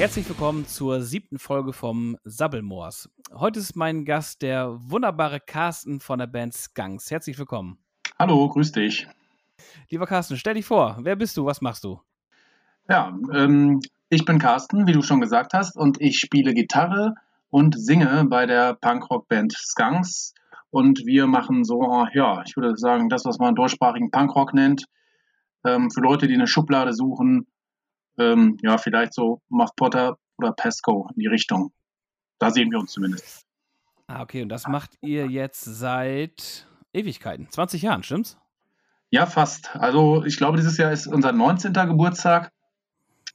Herzlich willkommen zur siebten Folge vom Sabbelmoors. Heute ist mein Gast der wunderbare Carsten von der Band Skunks. Herzlich willkommen. Hallo, grüß dich. Lieber Carsten, stell dich vor. Wer bist du? Was machst du? Ja, ähm, ich bin Carsten, wie du schon gesagt hast, und ich spiele Gitarre und singe bei der Punkrock-Band Skunks. Und wir machen so, ja, ich würde sagen, das, was man deutschsprachigen Punkrock nennt. Ähm, für Leute, die eine Schublade suchen, ähm, ja, vielleicht so Muff Potter oder Pesco in die Richtung. Da sehen wir uns zumindest. Ah, okay, und das macht ihr jetzt seit Ewigkeiten, 20 Jahren, stimmt's? Ja, fast. Also ich glaube, dieses Jahr ist unser 19. Geburtstag.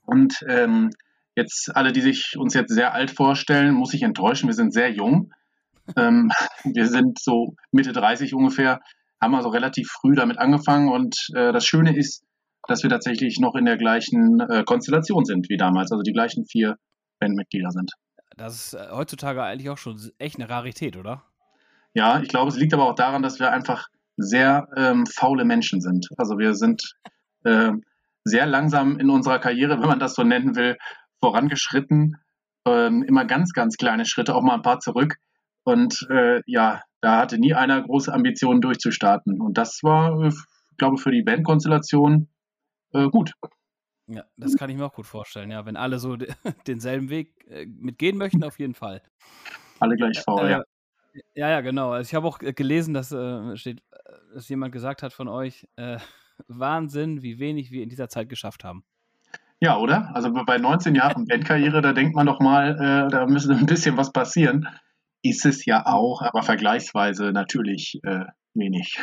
Und ähm, jetzt alle, die sich uns jetzt sehr alt vorstellen, muss ich enttäuschen. Wir sind sehr jung. ähm, wir sind so Mitte 30 ungefähr, haben also relativ früh damit angefangen. Und äh, das Schöne ist, dass wir tatsächlich noch in der gleichen äh, Konstellation sind wie damals, also die gleichen vier Bandmitglieder sind. Das ist äh, heutzutage eigentlich auch schon echt eine Rarität, oder? Ja, ich glaube, es liegt aber auch daran, dass wir einfach sehr ähm, faule Menschen sind. Also wir sind äh, sehr langsam in unserer Karriere, wenn man das so nennen will, vorangeschritten. Ähm, immer ganz, ganz kleine Schritte, auch mal ein paar zurück. Und äh, ja, da hatte nie einer große Ambitionen durchzustarten. Und das war, ich glaube, für die Bandkonstellation äh, gut. Ja, das kann ich mir auch gut vorstellen. Ja, wenn alle so denselben Weg äh, mitgehen möchten, auf jeden Fall. Alle gleich faul, Äh, ja. Ja, ja, genau. Also ich habe auch äh, gelesen, dass, äh, steht, dass jemand gesagt hat von euch, Wahnsinn, wie wenig wir in dieser Zeit geschafft haben. Ja, oder? Also bei 19 Jahren Bandkarriere, da denkt man doch mal, da müsste ein bisschen was passieren. Ist es ja auch, aber vergleichsweise natürlich wenig.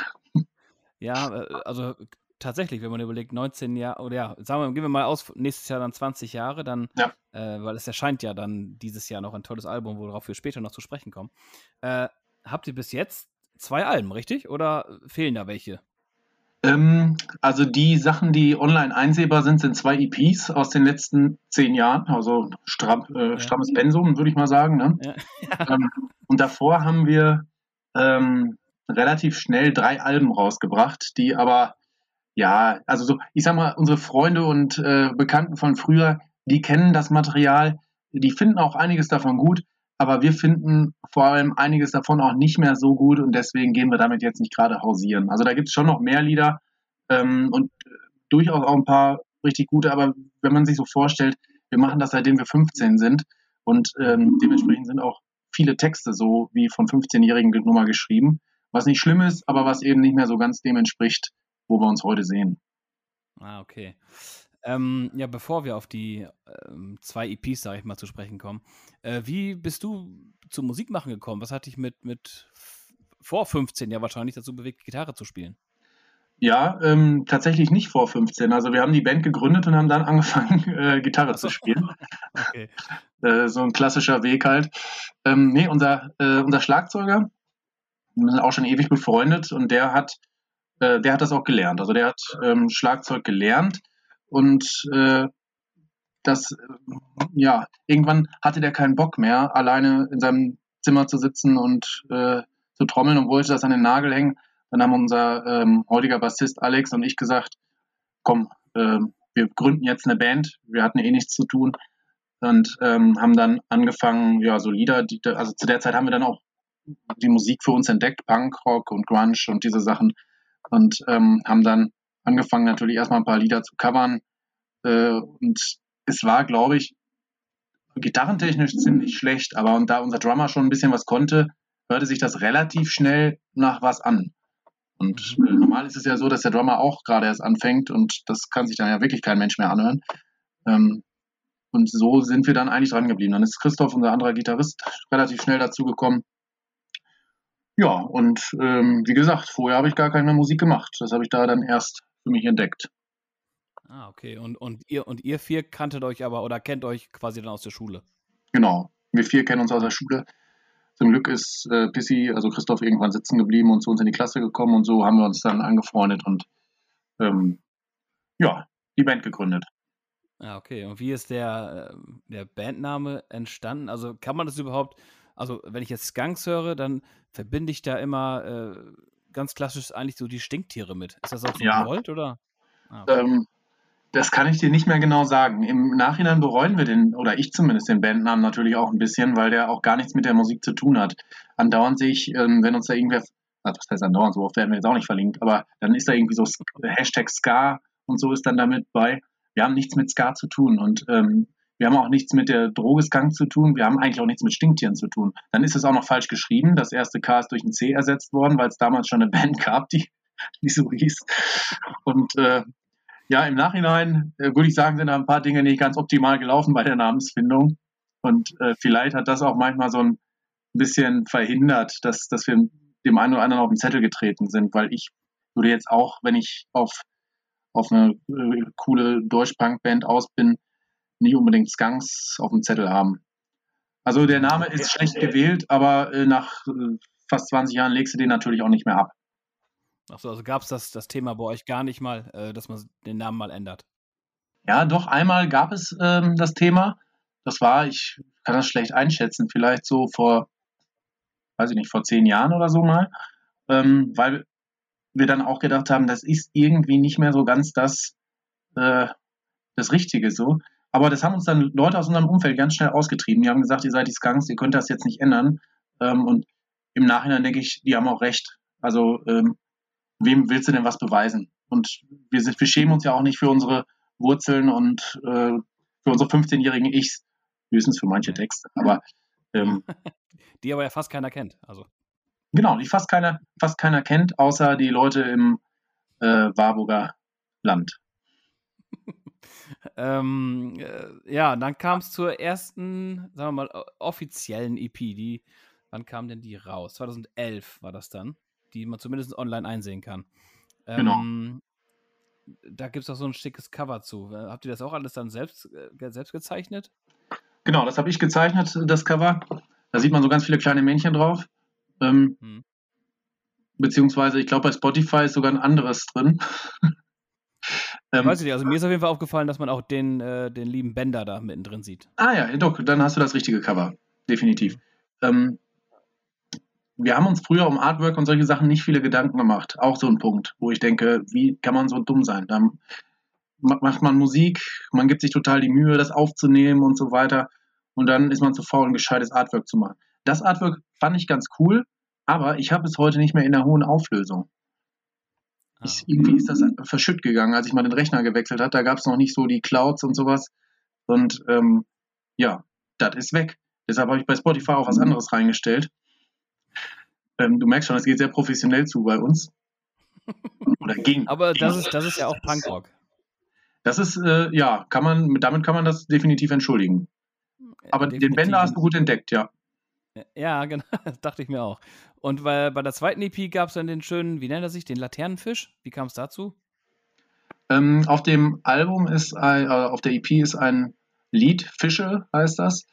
Ja, also tatsächlich, wenn man überlegt, 19 Jahre, oder ja, sagen wir, gehen wir mal aus, nächstes Jahr dann 20 Jahre, dann, Ja. äh, weil es erscheint ja dann dieses Jahr noch ein tolles Album, worauf wir später noch zu sprechen kommen. Äh, habt ihr bis jetzt zwei Alben, richtig? Oder fehlen da welche? Ähm, also die Sachen, die online einsehbar sind, sind zwei EPs aus den letzten zehn Jahren, also stramm, äh, Ja. strammes Pensum, würde ich mal sagen. Ne? Ja. Ähm, und davor haben wir ähm, relativ schnell drei Alben rausgebracht, die aber, ja, also so, ich sag mal, unsere Freunde und äh, Bekannten von früher, die kennen das Material, die finden auch einiges davon gut, aber wir finden vor allem einiges davon auch nicht mehr so gut und deswegen gehen wir damit jetzt nicht gerade hausieren. Also da gibt es schon noch mehr Lieder ähm, und äh, durchaus auch ein paar richtig gute, aber wenn man sich so vorstellt, wir machen das seitdem wir 15 sind und ähm, dementsprechend sind auch viele Texte so wie von 15-Jährigen Nummer geschrieben, was nicht schlimm ist, aber was eben nicht mehr so ganz dem entspricht, wo wir uns heute sehen. Ah, okay. Ähm, ja, bevor wir auf die ähm, zwei EPs, sage ich mal, zu sprechen kommen, äh, wie bist du zum Musikmachen gekommen? Was hat dich mit, mit vor 15 ja wahrscheinlich dazu bewegt, Gitarre zu spielen? Ja, ähm, tatsächlich nicht vor 15. Also wir haben die Band gegründet und haben dann angefangen, äh, Gitarre so. zu spielen. Okay. Äh, so ein klassischer Weg halt. Ähm, nee, unser, äh, unser Schlagzeuger, wir sind auch schon ewig befreundet und der hat, äh, der hat das auch gelernt. Also der hat ähm, Schlagzeug gelernt und äh, das, äh, ja, irgendwann hatte der keinen Bock mehr, alleine in seinem Zimmer zu sitzen und äh, zu trommeln und wollte das an den Nagel hängen. Dann haben unser ähm, heutiger Bassist Alex und ich gesagt, komm, ähm, wir gründen jetzt eine Band. Wir hatten eh nichts zu tun und ähm, haben dann angefangen, ja, so Lieder, die, also zu der Zeit haben wir dann auch die Musik für uns entdeckt, Punkrock und Grunge und diese Sachen und ähm, haben dann angefangen natürlich erstmal ein paar Lieder zu covern äh, und es war, glaube ich, gitarrentechnisch ziemlich schlecht, aber und da unser Drummer schon ein bisschen was konnte, hörte sich das relativ schnell nach was an. Und äh, normal ist es ja so, dass der Drummer auch gerade erst anfängt und das kann sich dann ja wirklich kein Mensch mehr anhören. Ähm, und so sind wir dann eigentlich dran geblieben. Dann ist Christoph, unser anderer Gitarrist, relativ schnell dazugekommen. Ja, und ähm, wie gesagt, vorher habe ich gar keine Musik gemacht. Das habe ich da dann erst für mich entdeckt. Ah, okay. Und, und, ihr, und ihr vier kanntet euch aber oder kennt euch quasi dann aus der Schule. Genau. Wir vier kennen uns aus der Schule. Zum Glück ist äh, Pissy, also Christoph, irgendwann sitzen geblieben und zu uns in die Klasse gekommen und so haben wir uns dann angefreundet und ähm, ja, die Band gegründet. Ah, okay. Und wie ist der, äh, der Bandname entstanden? Also kann man das überhaupt, also wenn ich jetzt Skunks höre, dann verbinde ich da immer äh, ganz klassisch eigentlich so die Stinktiere mit. Ist das auch so Ja. gewollt oder? Ah, okay. Ähm, Das kann ich dir nicht mehr genau sagen. Im Nachhinein bereuen wir den, oder ich zumindest, den Bandnamen natürlich auch ein bisschen, weil der auch gar nichts mit der Musik zu tun hat. Andauernd sehe ich, ähm, wenn uns da irgendwer, also was heißt andauernd, so oft werden wir jetzt auch nicht verlinkt, aber dann ist da irgendwie so Hashtag Ska und so ist dann damit bei. Wir haben nichts mit Ska zu tun und ähm, wir haben auch nichts mit der Droge Skunk zu tun. Wir haben eigentlich auch nichts mit Stinktieren zu tun. Dann ist es auch noch falsch geschrieben. Das erste K ist durch ein C ersetzt worden, weil es damals schon eine Band gab, die, die so hieß. Und äh, ja, im Nachhinein äh, würde ich sagen, sind da ein paar Dinge nicht ganz optimal gelaufen bei der Namensfindung. Und äh, vielleicht hat das auch manchmal so ein bisschen verhindert, dass, dass wir dem einen oder anderen auf den Zettel getreten sind, weil ich würde jetzt auch, wenn ich auf, auf eine äh, coole Deutsch-Punk-Band aus bin, nicht unbedingt Skunks auf dem Zettel haben. Also der Name ist schlecht gewählt, aber äh, nach äh, fast 20 Jahren legst du den natürlich auch nicht mehr ab. Achso, also gab es das, das Thema bei euch gar nicht mal, äh, dass man den Namen mal ändert? Ja, doch, einmal gab es ähm, das Thema. Das war, ich kann das schlecht einschätzen, vielleicht so vor, weiß ich nicht, vor zehn Jahren oder so mal, ähm, weil wir dann auch gedacht haben, das ist irgendwie nicht mehr so ganz das, äh, das Richtige so. Aber das haben uns dann Leute aus unserem Umfeld ganz schnell ausgetrieben. Die haben gesagt, ihr seid die Skunks, ihr könnt das jetzt nicht ändern. Ähm, und im Nachhinein denke ich, die haben auch recht. Also ähm, wem willst du denn was beweisen? Und wir, sind, wir schämen uns ja auch nicht für unsere Wurzeln und äh, für unsere 15-jährigen Ichs, höchstens für manche Texte. Aber ähm, die aber ja fast keiner kennt. Also. Genau, die fast keiner, fast keiner kennt, außer die Leute im äh, Warburger Land. ähm, äh, ja, dann kam es zur ersten, sagen wir mal, offiziellen EP. Die, wann kam denn die raus? 2011 war das dann die man zumindest online einsehen kann. Genau. Ähm, da gibt es auch so ein schickes Cover zu. Äh, habt ihr das auch alles dann selbst, äh, selbst gezeichnet? Genau, das habe ich gezeichnet, das Cover. Da sieht man so ganz viele kleine Männchen drauf. Ähm, hm. Beziehungsweise, ich glaube, bei Spotify ist sogar ein anderes drin. ähm, Weiß ich nicht, also mir ist auf jeden Fall aufgefallen, dass man auch den, äh, den lieben Bender da mittendrin sieht. Ah ja, doch, dann hast du das richtige Cover. Definitiv. Ähm, wir haben uns früher um Artwork und solche Sachen nicht viele Gedanken gemacht. Auch so ein Punkt, wo ich denke, wie kann man so dumm sein? Dann macht man Musik, man gibt sich total die Mühe, das aufzunehmen und so weiter. Und dann ist man zu faul, ein gescheites Artwork zu machen. Das Artwork fand ich ganz cool, aber ich habe es heute nicht mehr in der hohen Auflösung. Ich, irgendwie ist das verschütt gegangen, als ich mal den Rechner gewechselt habe. Da gab es noch nicht so die Clouds und sowas. Und ähm, ja, das ist weg. Deshalb habe ich bei Spotify auch was anderes reingestellt. Ähm, du merkst schon, es geht sehr professionell zu bei uns. Oder ging. Aber das ist, das ist ja auch Punkrock. Das ist, äh, ja, kann man, damit kann man das definitiv entschuldigen. Aber definitiv. den Bender hast du gut entdeckt, ja. Ja, genau, das dachte ich mir auch. Und bei, bei der zweiten EP gab es dann den schönen, wie nennt er sich, den Laternenfisch? Wie kam es dazu? Ähm, auf dem Album ist, ein, äh, auf der EP ist ein Lied, Fische heißt das.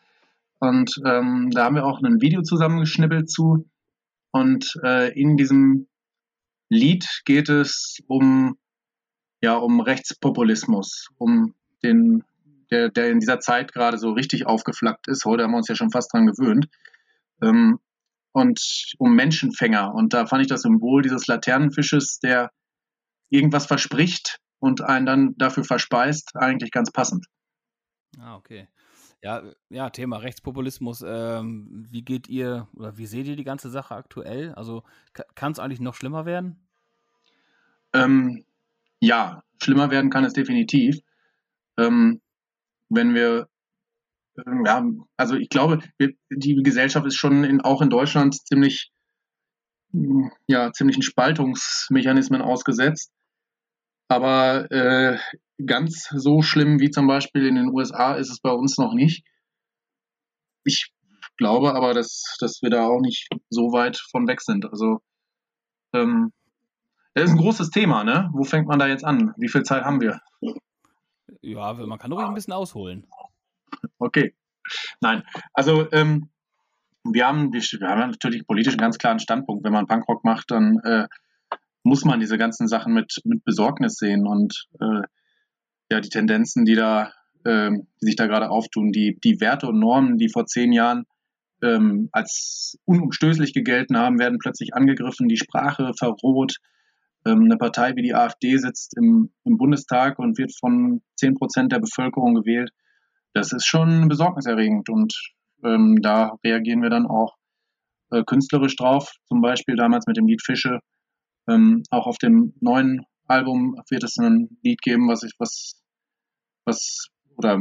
Und ähm, da haben wir auch ein Video zusammengeschnippelt zu. Und äh, in diesem Lied geht es um, ja, um Rechtspopulismus, um den, der, der in dieser Zeit gerade so richtig aufgeflackt ist. Heute haben wir uns ja schon fast dran gewöhnt. Ähm, und um Menschenfänger. Und da fand ich das Symbol dieses Laternenfisches, der irgendwas verspricht und einen dann dafür verspeist, eigentlich ganz passend. Ah, okay. Ja, ja, Thema Rechtspopulismus. Ähm, wie geht ihr oder wie seht ihr die ganze Sache aktuell? Also kann es eigentlich noch schlimmer werden? Ähm, ja, schlimmer werden kann es definitiv. Ähm, wenn wir, ja, also ich glaube, die Gesellschaft ist schon in, auch in Deutschland ziemlich, ja, ziemlichen Spaltungsmechanismen ausgesetzt. Aber äh, ganz so schlimm wie zum Beispiel in den USA ist es bei uns noch nicht. Ich glaube aber, dass, dass wir da auch nicht so weit von weg sind. Also ähm, das ist ein großes Thema, ne? Wo fängt man da jetzt an? Wie viel Zeit haben wir? Ja, man kann ruhig ein bisschen ausholen. Okay. Nein, also ähm, wir, haben, wir haben natürlich politisch einen ganz klaren Standpunkt. Wenn man Punkrock macht, dann äh, muss man diese ganzen Sachen mit, mit Besorgnis sehen und äh, ja, die Tendenzen, die da, ähm, die sich da gerade auftun, die, die Werte und Normen, die vor zehn Jahren ähm, als unumstößlich gegelten haben, werden plötzlich angegriffen, die Sprache verroht, ähm, eine Partei wie die AfD sitzt im, im Bundestag und wird von 10 Prozent der Bevölkerung gewählt. Das ist schon besorgniserregend und ähm, da reagieren wir dann auch äh, künstlerisch drauf. Zum Beispiel damals mit dem Lied Fische. Ähm, auch auf dem neuen Album wird es ein Lied geben, was ich, was, was, oder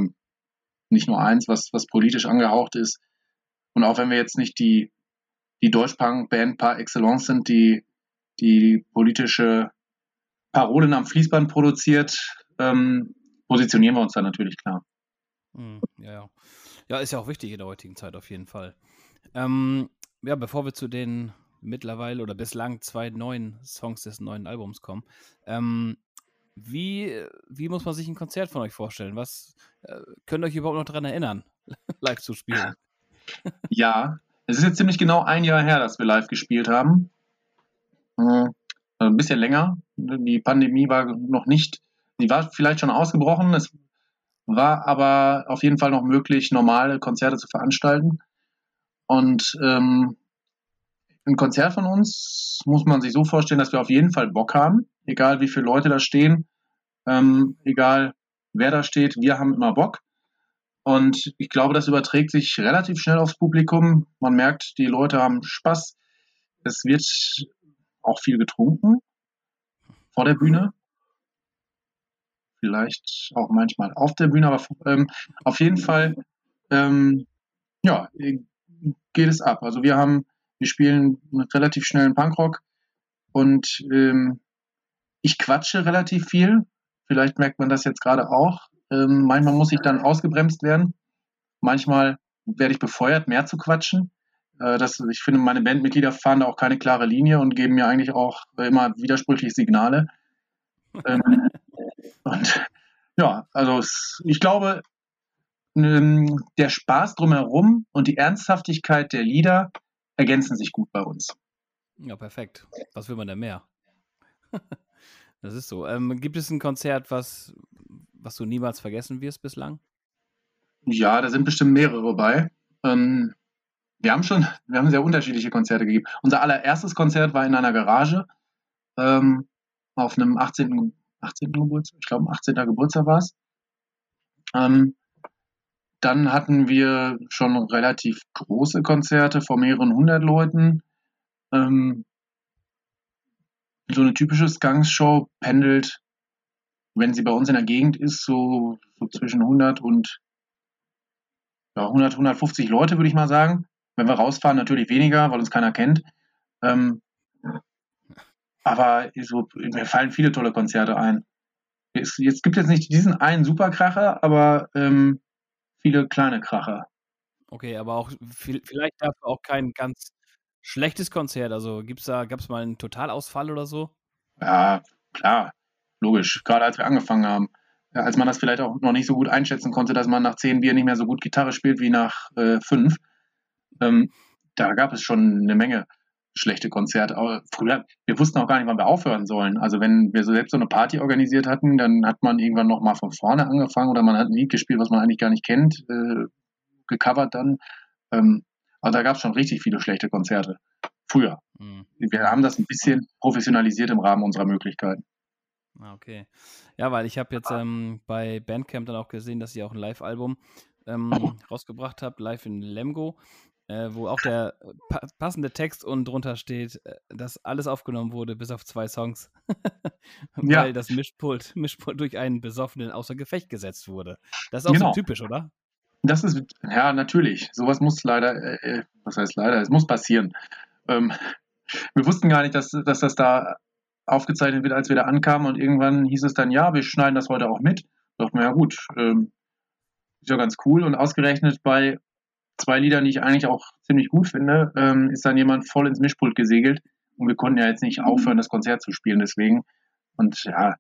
nicht nur eins, was, was politisch angehaucht ist. Und auch wenn wir jetzt nicht die, die Deutschpunk-Band par excellence sind, die, die politische Parolen am Fließband produziert, ähm, positionieren wir uns da natürlich klar. Hm, ja, ja. ja, ist ja auch wichtig in der heutigen Zeit auf jeden Fall. Ähm, ja, bevor wir zu den mittlerweile oder bislang zwei neuen Songs des neuen Albums kommen, ähm, wie, wie muss man sich ein Konzert von euch vorstellen? Was äh, könnt ihr euch überhaupt noch daran erinnern, live zu spielen? Ja, es ist jetzt ziemlich genau ein Jahr her, dass wir live gespielt haben. Äh, ein bisschen länger. Die Pandemie war noch nicht, die war vielleicht schon ausgebrochen. Es war aber auf jeden Fall noch möglich, normale Konzerte zu veranstalten. Und ähm, ein Konzert von uns muss man sich so vorstellen, dass wir auf jeden Fall Bock haben, egal wie viele Leute da stehen, ähm, egal wer da steht, wir haben immer Bock. Und ich glaube, das überträgt sich relativ schnell aufs Publikum. Man merkt, die Leute haben Spaß. Es wird auch viel getrunken vor der Bühne. Vielleicht auch manchmal auf der Bühne, aber ähm, auf jeden Fall ähm, ja, geht es ab. Also wir haben, wir spielen relativ schnellen Punkrock und ähm, ich quatsche relativ viel. Vielleicht merkt man das jetzt gerade auch. Ähm, manchmal muss ich dann ausgebremst werden. Manchmal werde ich befeuert, mehr zu quatschen. Äh, das, ich finde, meine Bandmitglieder fahren da auch keine klare Linie und geben mir eigentlich auch immer widersprüchliche Signale. Und ja, also es, ich glaube, ähm, der Spaß drumherum und die Ernsthaftigkeit der Lieder ergänzen sich gut bei uns. Ja, perfekt. Was will man denn mehr? das ist so. Ähm, gibt es ein Konzert, was, was du niemals vergessen wirst bislang? Ja, da sind bestimmt mehrere bei. Ähm, wir haben schon, wir haben sehr unterschiedliche Konzerte gegeben. Unser allererstes Konzert war in einer Garage ähm, auf einem 18. 18. Geburtstag, ich glaube 18. Geburtstag war es. Ähm, dann hatten wir schon relativ große Konzerte vor mehreren hundert Leuten. Ähm, so eine typische Skunks-Show pendelt, wenn sie bei uns in der Gegend ist, so, so zwischen 100 und ja, 100, 150 Leute, würde ich mal sagen. Wenn wir rausfahren, natürlich weniger, weil uns keiner kennt. Ähm, aber so, mir fallen viele tolle Konzerte ein. Es, jetzt gibt es nicht diesen einen Superkracher, aber ähm, viele kleine Kracher. Okay, aber auch vielleicht dafür auch kein ganz schlechtes Konzert. Also gibt's da, gab es mal einen Totalausfall oder so? Ja, klar, logisch. Gerade als wir angefangen haben. Als man das vielleicht auch noch nicht so gut einschätzen konnte, dass man nach zehn Bier nicht mehr so gut Gitarre spielt wie nach äh, fünf. Ähm, da gab es schon eine Menge schlechte Konzerte. Aber früher, wir wussten auch gar nicht, wann wir aufhören sollen. Also wenn wir so selbst so eine Party organisiert hatten, dann hat man irgendwann nochmal von vorne angefangen oder man hat ein Lied gespielt, was man eigentlich gar nicht kennt, äh, gecovert dann. Ähm, aber da gab es schon richtig viele schlechte Konzerte. Früher. Mhm. Wir haben das ein bisschen professionalisiert im Rahmen unserer Möglichkeiten. Ah, okay. Ja, weil ich habe jetzt ähm, bei Bandcamp dann auch gesehen, dass ihr auch ein Live-Album ähm, rausgebracht habt, live in Lemgo äh, wo auch der äh, pa passende Text unten drunter steht, äh, dass alles aufgenommen wurde, bis auf zwei Songs. Weil ja. das Mischpult, Mischpult durch einen Besoffenen außer Gefecht gesetzt wurde. Das ist auch genau. so typisch, oder? Das ist, ja, natürlich. Sowas muss leider, äh, äh, was heißt leider, es muss passieren. Ähm, wir wussten gar nicht, dass, dass das da aufgezeichnet wird, als wir da ankamen und irgendwann hieß es dann, ja, wir schneiden das heute auch mit. Da dachten wir, ja gut, ähm, ist ja ganz cool und ausgerechnet bei zwei Liedern, die ich eigentlich auch ziemlich gut finde, ähm, ist dann jemand voll ins Mischpult gesegelt und wir konnten ja jetzt nicht aufhören, das Konzert zu spielen, deswegen. Und ja,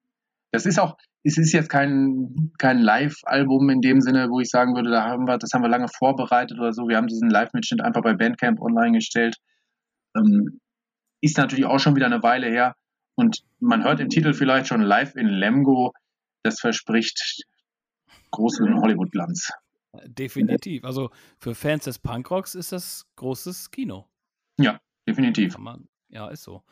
das ist auch, es ist jetzt kein, kein Live-Album in dem Sinne, wo ich sagen würde, da haben wir, das haben wir lange vorbereitet oder so. Wir haben diesen Live-Mitschnitt einfach bei Bandcamp online gestellt. Ähm, ist natürlich auch schon wieder eine Weile her. Und man hört im Titel vielleicht schon Live in Lemgo. Das verspricht großen Hollywood-Glanz. Definitiv. Also für Fans des Punkrocks ist das großes Kino. Ja, definitiv. Ja, ist so.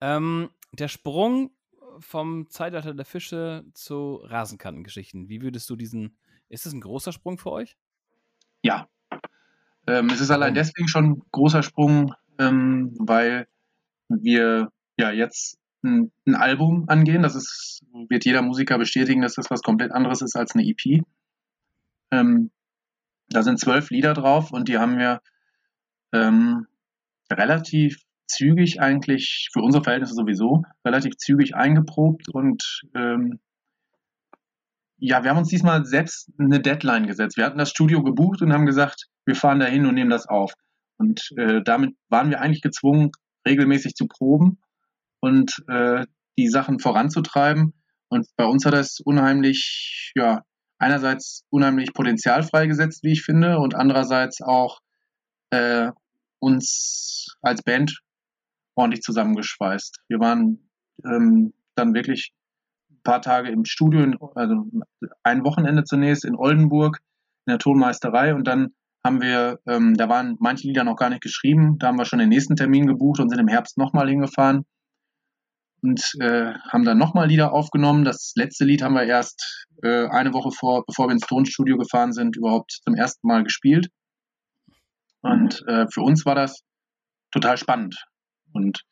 Ähm, der Sprung vom Zeitalter der Fische zu Rasenkantengeschichten. Wie würdest du diesen, ist das ein großer Sprung für euch? Ja. Ähm, es ist allein deswegen schon ein großer Sprung, ähm, weil wir ja jetzt ein, ein, Album angehen. Das ist, wird jeder Musiker bestätigen, dass das was komplett anderes ist als eine EP. Ähm, da sind zwölf Lieder drauf und die haben wir ähm, relativ zügig eigentlich, für unsere Verhältnisse sowieso, relativ zügig eingeprobt und ähm, ja, wir haben uns diesmal selbst eine Deadline gesetzt. Wir hatten das Studio gebucht und haben gesagt, wir fahren dahin und nehmen das auf. Und äh, damit waren wir eigentlich gezwungen, regelmäßig zu proben und äh, die Sachen voranzutreiben. Und bei uns hat das unheimlich, ja, einerseits unheimlich Potenzial freigesetzt, wie ich finde, und andererseits auch äh, uns als Band ordentlich zusammengeschweißt. Wir waren ähm, dann wirklich ein paar Tage im Studio, also ein Wochenende zunächst in Oldenburg in der Tonmeisterei und dann haben wir, ähm, da waren manche Lieder noch gar nicht geschrieben, da haben wir schon den nächsten Termin gebucht und sind im Herbst nochmal hingefahren und äh, haben dann nochmal Lieder aufgenommen. Das letzte Lied haben wir erst äh, eine Woche vor, bevor wir ins Tonstudio gefahren sind, überhaupt zum ersten Mal gespielt. Und äh, für uns war das total spannend. Und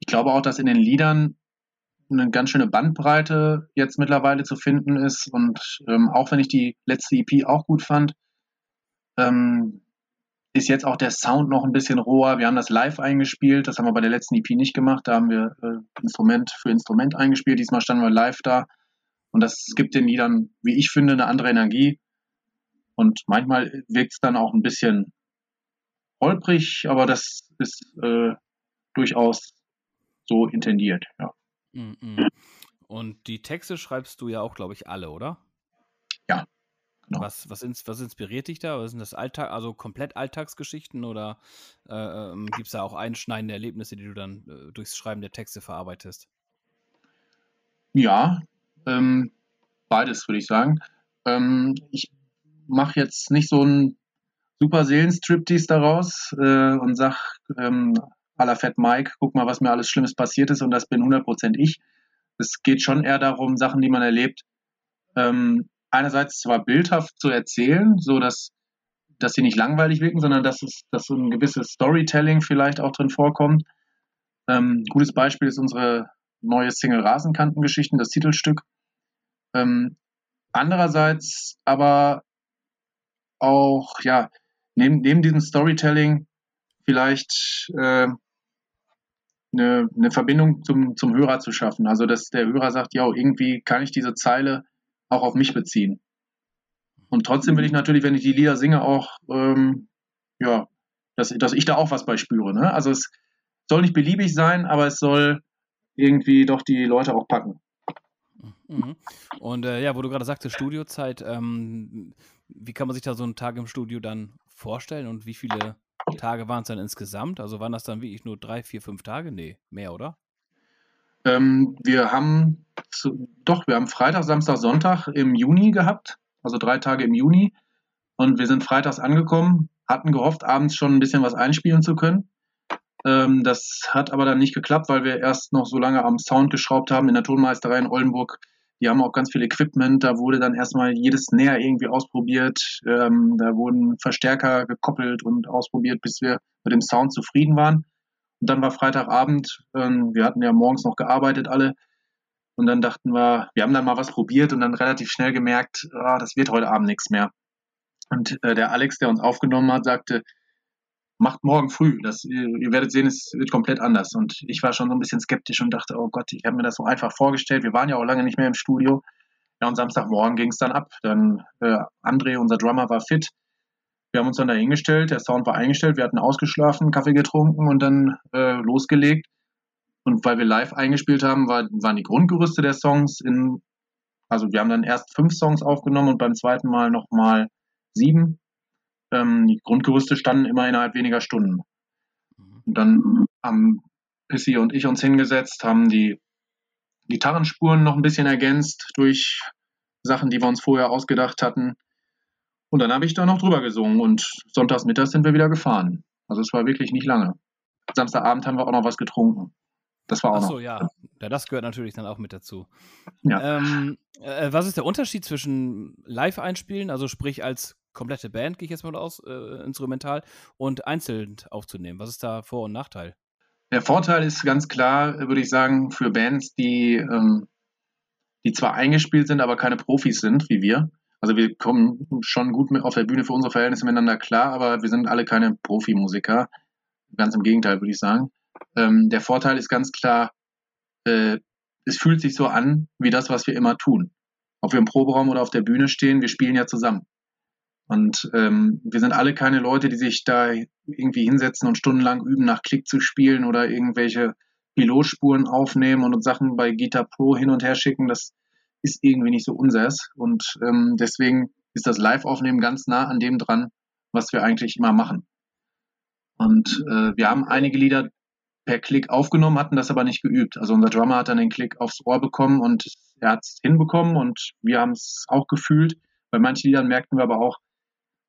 ich glaube auch, dass in den Liedern eine ganz schöne Bandbreite jetzt mittlerweile zu finden ist. Und ähm, auch wenn ich die letzte EP auch gut fand, ähm, ist jetzt auch der Sound noch ein bisschen roher. Wir haben das live eingespielt, das haben wir bei der letzten EP nicht gemacht. Da haben wir äh, Instrument für Instrument eingespielt. Diesmal standen wir live da. Und das gibt den Liedern, wie ich finde, eine andere Energie. Und manchmal wirkt es dann auch ein bisschen holprig, aber das ist äh, durchaus so intendiert. Ja. -mm. Und die Texte schreibst du ja auch, glaube ich, alle, oder? Ja. Genau. Was, was, ins, was inspiriert dich da? Was sind das Alltag, also komplett Alltagsgeschichten oder äh, ähm, gibt es da auch einschneidende Erlebnisse, die du dann äh, durchs Schreiben der Texte verarbeitest? Ja, ähm, beides würde ich sagen. Ähm, ich mache jetzt nicht so ein super Seelenstriptease daraus äh, und sag ähm, à la Fat Mike, guck mal, was mir alles Schlimmes passiert ist und das bin 100% ich. Es geht schon eher darum, Sachen, die man erlebt, ähm, einerseits zwar bildhaft zu erzählen, so dass, dass sie nicht langweilig wirken, sondern dass, es, dass so ein gewisses Storytelling vielleicht auch drin vorkommt. Ähm, gutes Beispiel ist unsere neue Single Rasenkantengeschichten, das Titelstück. Ähm, andererseits aber auch, ja, neben, neben diesem Storytelling vielleicht äh, eine, eine Verbindung zum, zum Hörer zu schaffen. Also, dass der Hörer sagt, ja, irgendwie kann ich diese Zeile auch auf mich beziehen. Und trotzdem will ich natürlich, wenn ich die Lieder singe, auch, ähm, ja, dass, dass ich da auch was bei spüre. Ne? Also es soll nicht beliebig sein, aber es soll irgendwie doch die Leute auch packen. Mhm. Und äh, ja, wo du gerade sagtest, Studiozeit, ähm, wie kann man sich da so einen Tag im Studio dann vorstellen und wie viele Tage waren es dann insgesamt? Also waren das dann wirklich nur drei, vier, fünf Tage? Nee, mehr, oder? Ähm, wir haben zu, doch, wir haben Freitag, Samstag, Sonntag im Juni gehabt, also drei Tage im Juni. Und wir sind freitags angekommen, hatten gehofft, abends schon ein bisschen was einspielen zu können. Ähm, das hat aber dann nicht geklappt, weil wir erst noch so lange am Sound geschraubt haben in der Tonmeisterei in Oldenburg. Die haben auch ganz viel Equipment. Da wurde dann erstmal jedes Snare irgendwie ausprobiert. Ähm, da wurden Verstärker gekoppelt und ausprobiert, bis wir mit dem Sound zufrieden waren. Und dann war Freitagabend, ähm, wir hatten ja morgens noch gearbeitet alle. Und dann dachten wir, wir haben dann mal was probiert und dann relativ schnell gemerkt, ah, das wird heute Abend nichts mehr. Und äh, der Alex, der uns aufgenommen hat, sagte, macht morgen früh. Das, ihr, ihr, werdet sehen, es wird komplett anders. Und ich war schon so ein bisschen skeptisch und dachte, oh Gott, ich habe mir das so einfach vorgestellt. Wir waren ja auch lange nicht mehr im Studio. Ja, und Samstagmorgen ging es dann ab. Dann äh, André, unser Drummer, war fit. Wir haben uns dann da hingestellt, der Sound war eingestellt, wir hatten ausgeschlafen, Kaffee getrunken und dann äh, losgelegt. Und weil wir live eingespielt haben, war, waren die Grundgerüste der Songs in, also wir haben dann erst fünf Songs aufgenommen und beim zweiten Mal nochmal sieben. Ähm, die Grundgerüste standen immer innerhalb weniger Stunden. Mhm. Und dann haben Pissy und ich uns hingesetzt, haben die Gitarrenspuren noch ein bisschen ergänzt durch Sachen, die wir uns vorher ausgedacht hatten. Und dann habe ich da noch drüber gesungen und sonntags mittags sind wir wieder gefahren. Also es war wirklich nicht lange. Samstagabend haben wir auch noch was getrunken. Das war auch Ach so, noch. ja. ja. Das gehört natürlich dann auch mit dazu. Ja. Ähm, äh, was ist der Unterschied zwischen Live-Einspielen, also sprich als komplette Band, gehe ich jetzt mal aus, äh, instrumental, und einzeln aufzunehmen? Was ist da Vor- und Nachteil? Der Vorteil ist ganz klar, würde ich sagen, für Bands, die, ähm, die zwar eingespielt sind, aber keine Profis sind, wie wir. Also wir kommen schon gut mit auf der Bühne für unsere Verhältnisse miteinander klar, aber wir sind alle keine Profimusiker. Ganz im Gegenteil, würde ich sagen. Ähm, der Vorteil ist ganz klar, äh, es fühlt sich so an wie das, was wir immer tun. Ob wir im Proberaum oder auf der Bühne stehen, wir spielen ja zusammen. Und ähm, wir sind alle keine Leute, die sich da irgendwie hinsetzen und stundenlang üben, nach Klick zu spielen oder irgendwelche Pilotspuren aufnehmen und Sachen bei Guitar Pro hin und her schicken. Das ist irgendwie nicht so unseres. Und ähm, deswegen ist das Live-Aufnehmen ganz nah an dem dran, was wir eigentlich immer machen. Und äh, wir haben einige Lieder per Klick aufgenommen, hatten das aber nicht geübt. Also unser Drummer hat dann den Klick aufs Ohr bekommen und er hat es hinbekommen und wir haben es auch gefühlt. Bei manchen Liedern merkten wir aber auch,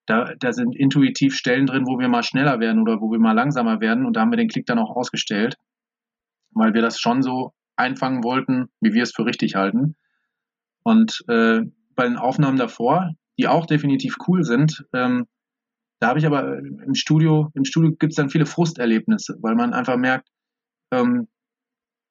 da, da sind intuitiv Stellen drin, wo wir mal schneller werden oder wo wir mal langsamer werden und da haben wir den Klick dann auch ausgestellt, weil wir das schon so einfangen wollten, wie wir es für richtig halten. Und äh, bei den Aufnahmen davor, die auch definitiv cool sind, ähm, da habe ich aber im Studio, im Studio gibt es dann viele Frusterlebnisse, weil man einfach merkt, ähm,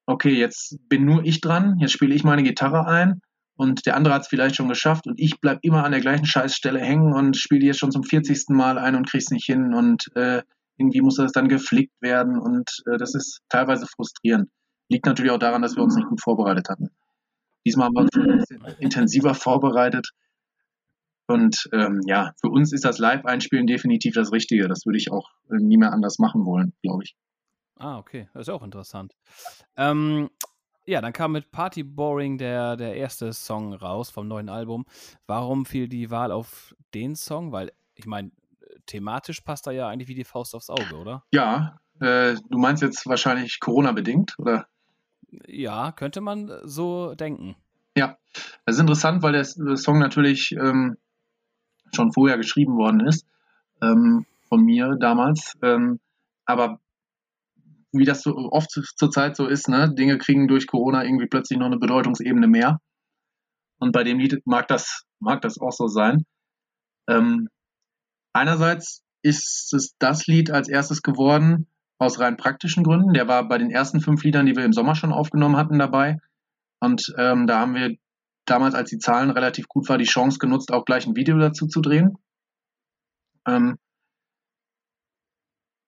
okay, jetzt bin nur ich dran, jetzt spiele ich meine Gitarre ein und der andere hat es vielleicht schon geschafft und ich bleibe immer an der gleichen Scheißstelle hängen und spiele jetzt schon zum 40. Mal ein und krieg's nicht hin und äh, irgendwie muss das dann geflickt werden und äh, das ist teilweise frustrierend. Liegt natürlich auch daran, dass wir uns nicht gut vorbereitet hatten. Diesmal haben wir uns ein bisschen intensiver vorbereitet. Und ähm, ja, für uns ist das Live-Einspielen definitiv das Richtige. Das würde ich auch äh, nie mehr anders machen wollen, glaube ich. Ah, okay. Das ist auch interessant. Ähm, ja, dann kam mit Party Boring der, der erste Song raus vom neuen Album. Warum fiel die Wahl auf den Song? Weil, ich meine, thematisch passt er ja eigentlich wie die Faust aufs Auge, oder? Ja, äh, du meinst jetzt wahrscheinlich Corona-bedingt, oder? Ja, könnte man so denken. Ja, das ist interessant, weil der Song natürlich ähm, schon vorher geschrieben worden ist, ähm, von mir damals. Ähm, aber wie das so oft zurzeit so ist, ne, Dinge kriegen durch Corona irgendwie plötzlich noch eine Bedeutungsebene mehr. Und bei dem Lied mag das, mag das auch so sein. Ähm, einerseits ist es das Lied als erstes geworden, aus rein praktischen Gründen. Der war bei den ersten fünf Liedern, die wir im Sommer schon aufgenommen hatten, dabei. Und ähm, da haben wir damals, als die Zahlen relativ gut waren, die Chance genutzt, auch gleich ein Video dazu zu drehen. Ähm,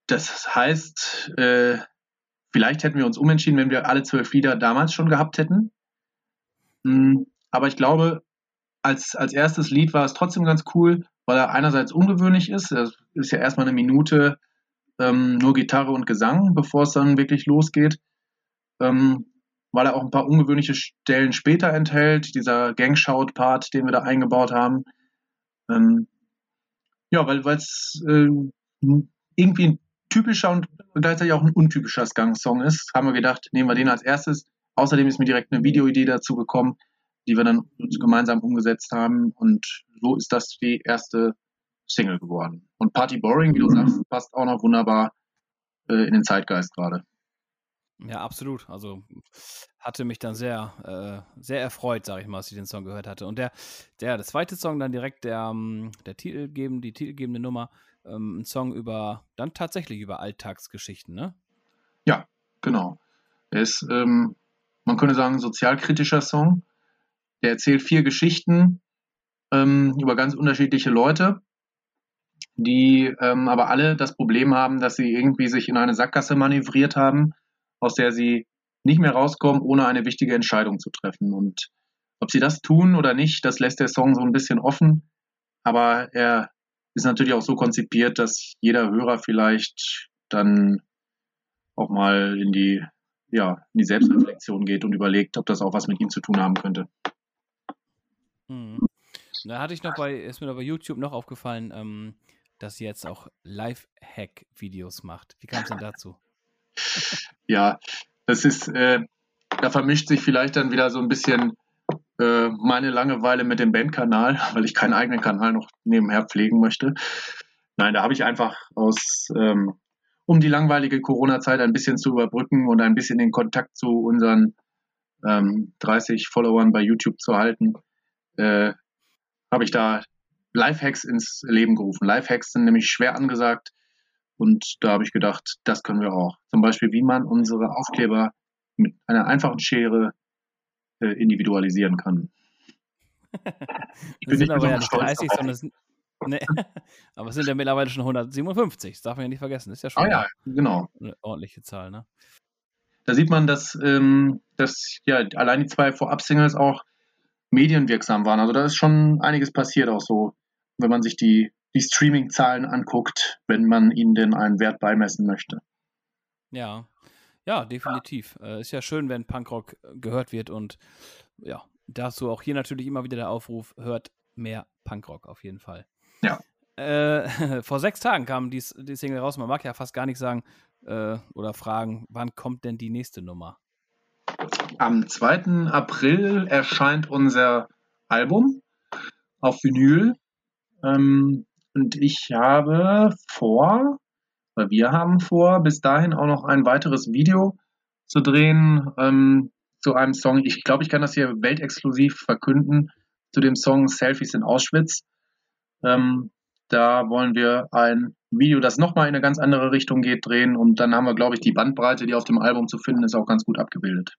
das heißt, äh, vielleicht hätten wir uns umentschieden, wenn wir alle zwölf Lieder damals schon gehabt hätten. Mhm, aber ich glaube, als, als erstes Lied war es trotzdem ganz cool, weil er einerseits ungewöhnlich ist. Es ist ja erstmal eine Minute ähm, nur Gitarre und Gesang, bevor es dann wirklich losgeht. Ähm, weil er auch ein paar ungewöhnliche Stellen später enthält, dieser Gangshout-Part, den wir da eingebaut haben. Ähm, ja, weil es äh, irgendwie ein typischer und gleichzeitig auch ein untypischer Skunk-Song ist, haben wir gedacht, nehmen wir den als erstes. Außerdem ist mir direkt eine Videoidee dazu gekommen, die wir dann gemeinsam umgesetzt haben und so ist das die erste Single geworden. Und Party Boring, wie du sagst, passt auch noch wunderbar äh, in den Zeitgeist gerade. Ja, absolut. Also hatte mich dann sehr, äh, sehr erfreut, sage ich mal, als ich den Song gehört hatte. Und der, der, der zweite Song dann direkt der, ähm, der titelgebende, die titelgebende Nummer, ähm, ein Song über, dann tatsächlich über Alltagsgeschichten, ne? Ja, genau. Er ist, ähm, man könnte sagen, ein sozialkritischer Song. Der erzählt vier Geschichten ähm, über ganz unterschiedliche Leute die ähm, aber alle das Problem haben, dass sie irgendwie sich in eine Sackgasse manövriert haben, aus der sie nicht mehr rauskommen, ohne eine wichtige Entscheidung zu treffen. Und ob sie das tun oder nicht, das lässt der Song so ein bisschen offen. Aber er ist natürlich auch so konzipiert, dass jeder Hörer vielleicht dann auch mal in die, ja, in die Selbstreflexion geht und überlegt, ob das auch was mit ihm zu tun haben könnte. Hm. Da hatte ich noch bei, ist mir noch bei YouTube noch aufgefallen, ähm, dass sie jetzt auch Live-Hack-Videos macht. Wie kam es denn dazu? Ja, das ist, äh, da vermischt sich vielleicht dann wieder so ein bisschen äh, meine Langeweile mit dem Bandkanal, weil ich keinen eigenen Kanal noch nebenher pflegen möchte. Nein, da habe ich einfach aus ähm, um die langweilige Corona-Zeit ein bisschen zu überbrücken und ein bisschen den Kontakt zu unseren ähm, 30 Followern bei YouTube zu halten, äh, habe ich da Lifehacks ins Leben gerufen. Lifehacks sind nämlich schwer angesagt und da habe ich gedacht, das können wir auch. Zum Beispiel, wie man unsere Aufkleber mit einer einfachen Schere äh, individualisieren kann. Ich bin nicht aber ja nicht 30, sondern es, nee, aber es sind ja mittlerweile schon 157. Das darf man ja nicht vergessen. Das ist ja schon ah, ja, genau. eine ordentliche Zahl. Ne? Da sieht man, dass, ähm, dass ja, allein die zwei Vorab-Singles auch medienwirksam waren. Also da ist schon einiges passiert, auch so, wenn man sich die, die Streaming-Zahlen anguckt, wenn man ihnen denn einen Wert beimessen möchte. Ja, ja, definitiv. Äh, ist ja schön, wenn Punkrock gehört wird und ja, dazu auch hier natürlich immer wieder der Aufruf, hört mehr Punkrock auf jeden Fall. Ja. Äh, vor sechs Tagen kam die, die, Single raus. Man mag ja fast gar nicht sagen äh, oder fragen, wann kommt denn die nächste Nummer? Am 2. April erscheint unser Album auf Vinyl. Ähm, und ich habe vor, weil wir haben vor, bis dahin auch noch ein weiteres Video zu drehen ähm, zu einem Song. Ich glaube, ich kann das hier weltexklusiv verkünden zu dem Song Selfies in Auschwitz. Ähm, da wollen wir ein Video, das nochmal in eine ganz andere Richtung geht, drehen. Und dann haben wir, glaube ich, die Bandbreite, die auf dem Album zu finden ist, auch ganz gut abgebildet.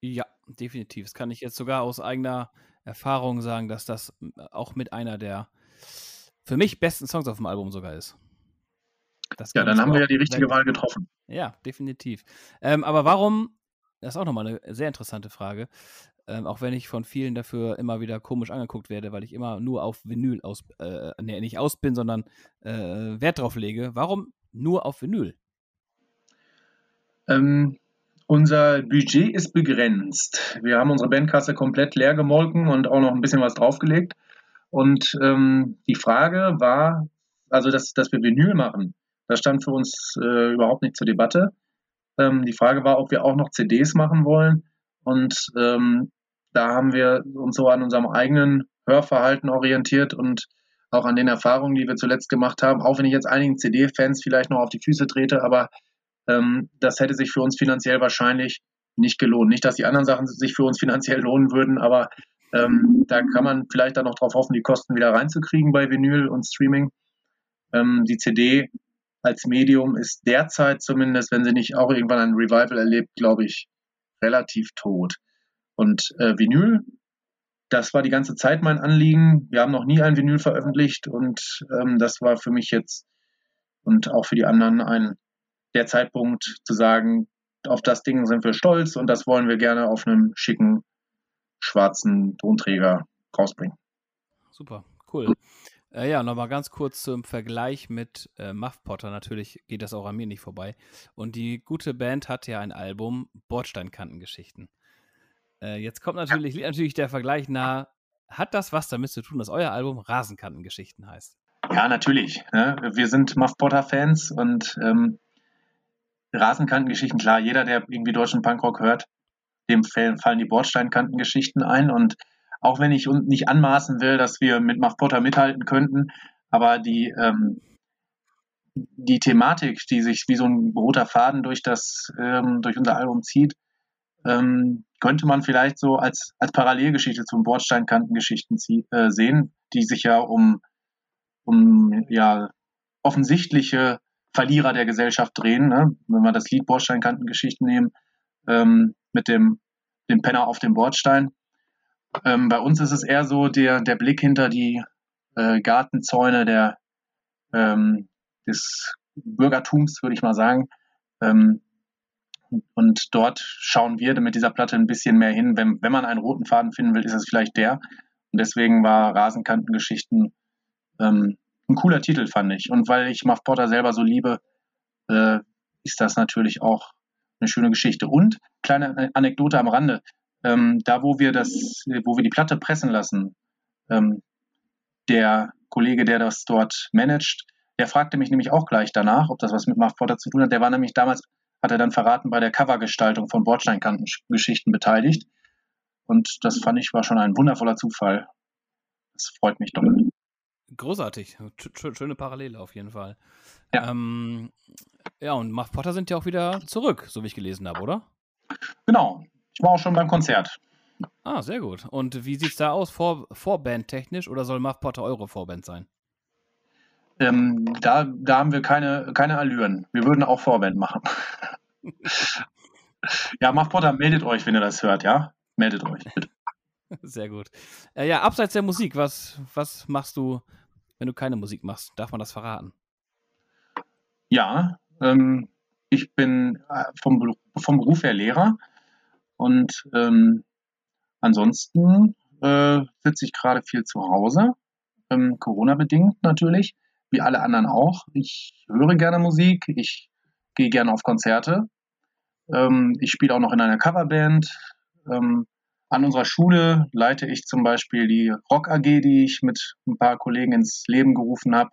Ja, definitiv. Das kann ich jetzt sogar aus eigener Erfahrung sagen, dass das auch mit einer der für mich besten Songs auf dem Album sogar ist. ja, dann haben wir ja die richtige Wahl getroffen. Ja, definitiv. Ähm, aber warum, das ist auch nochmal eine sehr interessante Frage, ähm, auch wenn ich von vielen dafür immer wieder komisch angeguckt werde, weil ich immer nur auf Vinyl aus, äh, nee, nicht aus bin, sondern äh, Wert drauf lege. Warum nur auf Vinyl? Ähm, unser Budget ist begrenzt. Wir haben unsere Bandkasse komplett leer gemolken und auch noch ein bisschen was draufgelegt. Und ähm, die Frage war, also dass, dass wir Vinyl machen, das stand für uns äh, überhaupt nicht zur Debatte. Ähm, die Frage war, ob wir auch noch CDs machen wollen. Und ähm, da haben wir uns so an unserem eigenen Hörverhalten orientiert und auch an den Erfahrungen, die wir zuletzt gemacht haben, auch wenn ich jetzt einigen CD-Fans vielleicht noch auf die Füße trete, aber ähm, das hätte sich für uns finanziell wahrscheinlich nicht gelohnt. Nicht, dass die anderen Sachen sich für uns finanziell lohnen würden, aber ähm, da kann man vielleicht dann noch darauf hoffen, die Kosten wieder reinzukriegen bei Vinyl und Streaming. Ähm, die CD als Medium ist derzeit zumindest, wenn sie nicht auch irgendwann ein Revival erlebt, glaube ich, relativ tot. Und äh, Vinyl, das war die ganze Zeit mein Anliegen. Wir haben noch nie ein Vinyl veröffentlicht und ähm, das war für mich jetzt und auch für die anderen ein der Zeitpunkt zu sagen, auf das Ding sind wir stolz und das wollen wir gerne auf einem schicken schwarzen Tonträger rausbringen. Super, cool. Äh, ja, nochmal ganz kurz zum Vergleich mit äh, Muff Potter. Natürlich geht das auch an mir nicht vorbei. Und die gute Band hat ja ein Album Bordsteinkantengeschichten. Äh, jetzt kommt natürlich, ja. natürlich der Vergleich nahe. Hat das was damit zu tun, dass euer Album Rasenkantengeschichten heißt? Ja, natürlich. Ne? Wir sind Muff Potter-Fans und ähm, Rasenkantengeschichten, klar, jeder, der irgendwie deutschen Punkrock hört, dem fallen die Bordsteinkantengeschichten ein. Und auch wenn ich uns nicht anmaßen will, dass wir mit Muff Potter mithalten könnten, aber die, ähm, die Thematik, die sich wie so ein roter Faden durch das, ähm, durch unser Album zieht, ähm, könnte man vielleicht so als, als Parallelgeschichte zum Bordsteinkantengeschichten äh, sehen, die sich ja um, um ja, offensichtliche Verlierer der Gesellschaft drehen. Ne? Wenn wir das Lied Bordsteinkantengeschichten nehmen, ähm, mit dem, dem Penner auf dem Bordstein. Ähm, bei uns ist es eher so der, der Blick hinter die äh, Gartenzäune der, ähm, des Bürgertums, würde ich mal sagen. Ähm, und dort schauen wir mit dieser Platte ein bisschen mehr hin. Wenn, wenn man einen roten Faden finden will, ist es vielleicht der. Und deswegen war Rasenkantengeschichten ähm, ein cooler Titel, fand ich. Und weil ich Muff Potter selber so liebe, äh, ist das natürlich auch eine schöne Geschichte. Und kleine Anekdote am Rande. Ähm, da, wo wir das, wo wir die Platte pressen lassen, ähm, der Kollege, der das dort managt, der fragte mich nämlich auch gleich danach, ob das was mit Muff Potter zu tun hat. Der war nämlich damals hat er dann verraten, bei der Covergestaltung von Bordsteinkantengeschichten beteiligt. Und das fand ich war schon ein wundervoller Zufall. Das freut mich doppelt. Großartig. Schöne Parallele auf jeden Fall. Ja. Ähm, ja, und Muff Potter sind ja auch wieder zurück, so wie ich gelesen habe, oder? Genau. Ich war auch schon beim Konzert. Ah, sehr gut. Und wie sieht es da aus, Vor Vorband technisch, oder soll Muff Potter eure Vorband sein? Ähm, da, da haben wir keine, keine Allüren. Wir würden auch Vorband machen. ja, Muff Potter, meldet euch, wenn ihr das hört, ja? Meldet euch, bitte. Sehr gut. Äh, ja, abseits der Musik, was, was machst du, wenn du keine Musik machst? Darf man das verraten? Ja, ähm, ich bin äh, vom, vom Beruf her Lehrer und ähm, ansonsten äh, sitze ich gerade viel zu Hause, ähm, Corona-bedingt natürlich wie alle anderen auch. Ich höre gerne Musik, ich gehe gerne auf Konzerte. Ähm, ich spiele auch noch in einer Coverband. Ähm, an unserer Schule leite ich zum Beispiel die Rock AG, die ich mit ein paar Kollegen ins Leben gerufen habe,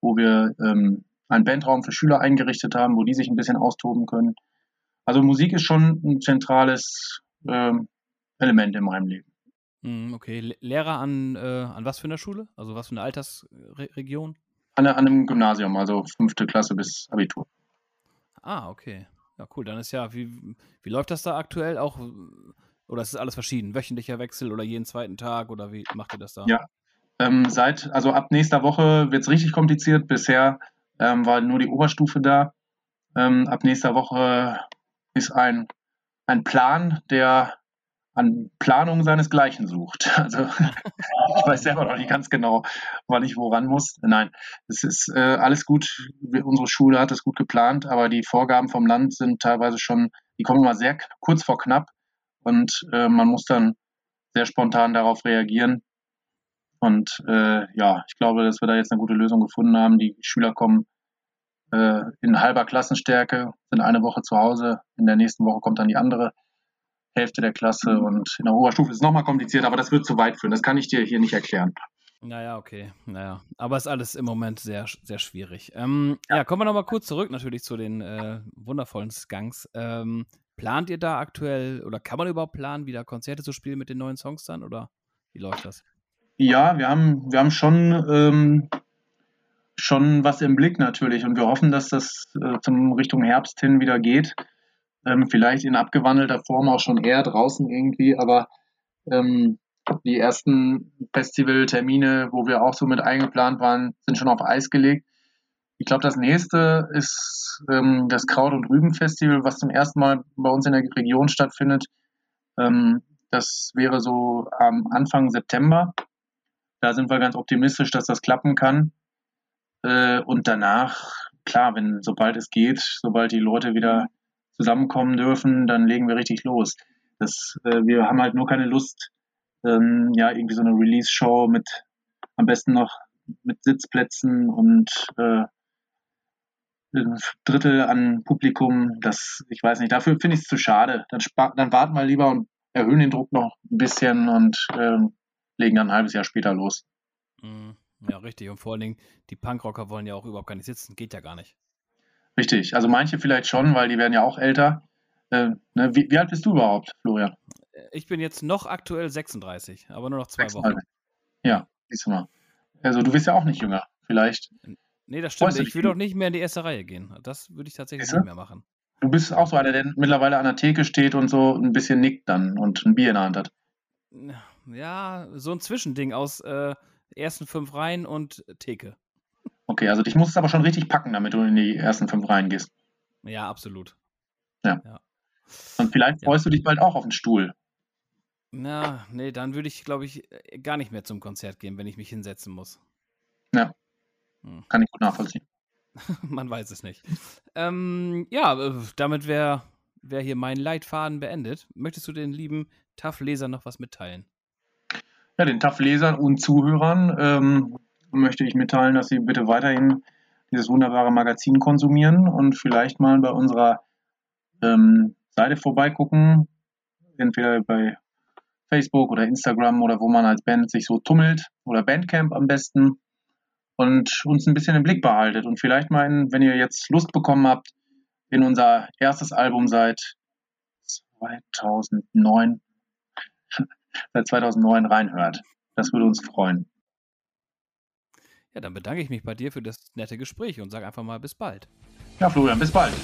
wo wir ähm, einen Bandraum für Schüler eingerichtet haben, wo die sich ein bisschen austoben können. Also Musik ist schon ein zentrales ähm, Element in meinem Leben. Hm, okay, Lehrer an, äh, an was für einer Schule? Also was für eine Altersregion? An, an einem Gymnasium, also fünfte Klasse bis Abitur. Ah, okay. Ja, cool. Dann ist ja, wie, wie läuft das da aktuell auch? Oder ist es alles verschieden? Wöchentlicher Wechsel oder jeden zweiten Tag oder wie macht ihr das da? Ja, ähm, seit, also ab nächster Woche wird es richtig kompliziert. Bisher ähm, war nur die Oberstufe da. Ähm, ab nächster Woche ist ein, ein Plan, der an Planung seinesgleichen sucht. Also ich weiß selber noch nicht ganz genau, wann ich woran muss. Nein, es ist äh, alles gut. Unsere Schule hat es gut geplant, aber die Vorgaben vom Land sind teilweise schon, die kommen immer sehr kurz vor knapp und äh, man muss dann sehr spontan darauf reagieren. Und äh, ja, ich glaube, dass wir da jetzt eine gute Lösung gefunden haben. Die Schüler kommen äh, in halber Klassenstärke, sind eine Woche zu Hause, in der nächsten Woche kommt dann die andere Hälfte der Klasse und in der Oberstufe ist es nochmal kompliziert, aber das wird zu weit führen. Das kann ich dir hier nicht erklären. Naja, okay. Naja. Aber ist alles im Moment sehr, sehr schwierig. Ähm, ja. ja. kommen wir nochmal kurz zurück natürlich zu den äh, wundervollen Skunks. Ähm, plant ihr da aktuell oder kann man überhaupt planen, wieder Konzerte zu spielen mit den neuen Songs dann oder wie läuft das? Ja, wir haben, wir haben schon, ähm, schon was im Blick natürlich und wir hoffen, dass das äh, zum Richtung Herbst hin wieder geht ähm, vielleicht in abgewandelter Form auch schon eher draußen irgendwie, aber ähm, die ersten Festivaltermine, wo wir auch so mit eingeplant waren, sind schon auf Eis gelegt. Ich glaube, das nächste ist ähm, das Kraut- und Rüben-Festival, was zum ersten Mal bei uns in der Region stattfindet. Ähm, das wäre so am Anfang September. Da sind wir ganz optimistisch, dass das klappen kann. Äh, und danach, klar, wenn sobald es geht, sobald die Leute wieder zusammenkommen dürfen, dann legen wir richtig los. Das, äh, wir haben halt nur keine Lust, ähm, ja, irgendwie so eine Release-Show mit am besten noch mit Sitzplätzen und äh, ein Drittel an Publikum. Das, ich weiß nicht, dafür finde ich es zu schade. Dann, dann warten wir lieber und erhöhen den Druck noch ein bisschen und äh, legen dann ein halbes Jahr später los. Mhm. Ja, richtig. Und vor allen Dingen, die Punkrocker wollen ja auch überhaupt gar nicht sitzen. Geht ja gar nicht. Richtig, also manche vielleicht schon, weil die werden ja auch älter. Äh, ne? wie, wie, alt bist du überhaupt, Florian? Ich bin jetzt noch aktuell 36, aber nur noch zwei 36. Wochen. Ja, siehst du mal. Also du bist ja auch nicht jünger, vielleicht. Nee, das stimmt. Ich würde auch nicht mehr in die erste Reihe gehen. Das würde ich tatsächlich nicht mehr machen. Du bist auch so einer, der mittlerweile an der Theke steht und so ein bisschen nickt dann und ein Bier in der Hand hat. Ja, so ein Zwischending aus äh, ersten fünf Reihen und Theke. Okay, also dich muss es aber schon richtig packen, damit du in die ersten fünf reingehst. Ja, absolut. Ja. ja. Und vielleicht freust ja. du dich bald auch auf den Stuhl. Na, nee, dann würde ich, glaube ich, gar nicht mehr zum Konzert gehen, wenn ich mich hinsetzen muss. Ja. Kann ich gut nachvollziehen. Man weiß es nicht. Ähm, ja, äh, damit wäre wär hier mein Leitfaden beendet. Möchtest du den lieben TAF-Lesern noch was mitteilen? Ja, den TAF-Lesern und Zuhörern ähm, möchte ich mitteilen, dass Sie bitte weiterhin dieses wunderbare Magazin konsumieren und vielleicht mal bei unserer ähm, Seite vorbeigucken, entweder bei Facebook oder Instagram oder wo man als Band sich so tummelt oder Bandcamp am besten und uns ein bisschen im Blick behaltet und vielleicht mal, in, wenn ihr jetzt Lust bekommen habt, in unser erstes Album seit 2009 seit 2009 reinhört. Das würde uns freuen. Ja, dann bedanke ich mich bei dir für das nette Gespräch und sage einfach mal bis bald. Ja, Florian, bis bald.